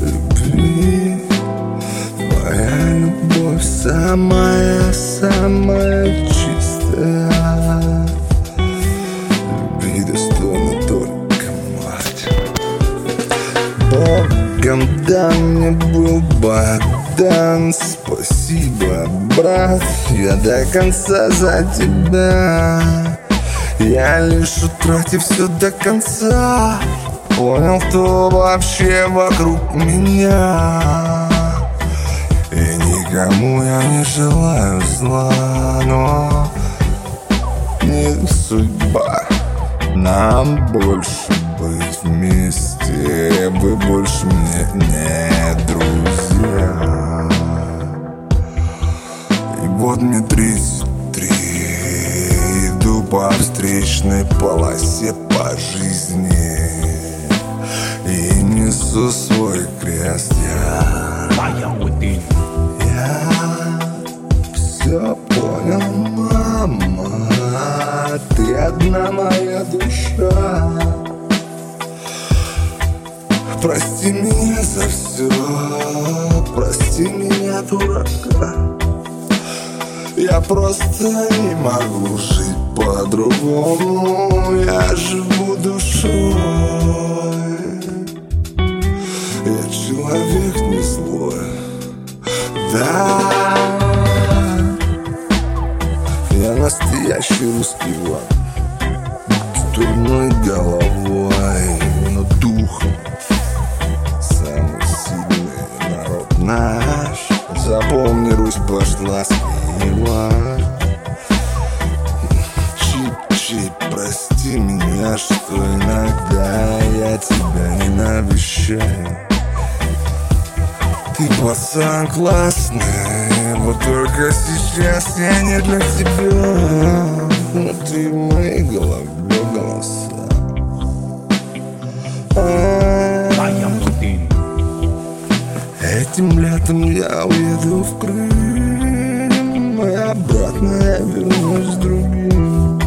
любви Твоя любовь самая-самая чистая Любви достойна только мать Богом дан мне был Богдан Спасибо, брат, я до конца за тебя Я лишь утратив все до конца Понял, кто вообще вокруг меня. И никому я не желаю зла Но не судьба. Нам больше быть вместе Вы больше мне не друзья. И вот мне 33 Иду по встречной полосе по жизни несу свой крест. Я, я все понял, мама Ты одна моя душа. Прости меня за все Прости меня, дурака Я просто не могу жить по-другому Я живу душой настоящий русский Иван С дурной головой Но духом. Самый сильный народ наш. Запомни, Русь пошла слева Чип-чип, прости меня, что иногда я тебя не навещаю ты пацан классный, вот только сейчас я не для тебя. Внутри моей головы голоса. А. Этим летом я уеду в Крым И обратно я вернусь с другим.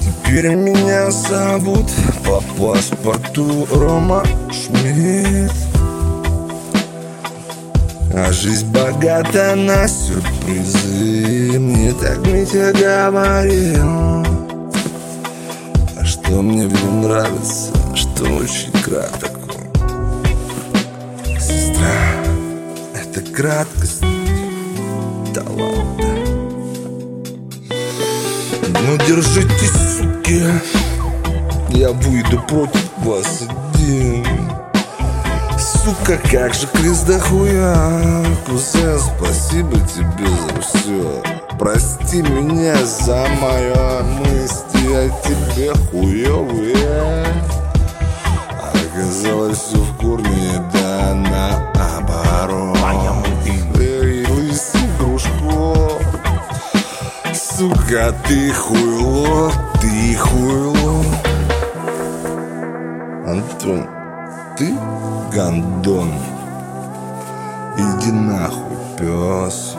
Теперь меня зовут по паспорту Рома Шмидт А жизнь богата на сюрпризы. Мне так Митя говорил А что мне в нем нравится, что очень краток. Сестра, это краткость таланта. Ну держитесь, суки. Я выйду против вас один Сука, как же крест да хуя? Кузен, спасибо тебе за все Прости меня за мое мысли о тебе хуёвые. Оказалось все в корне, да наоборот. Эй, лысый Грушко Сука, ты хуйло, ты хуйло. Антон, ты гандон? Иди нахуй, пес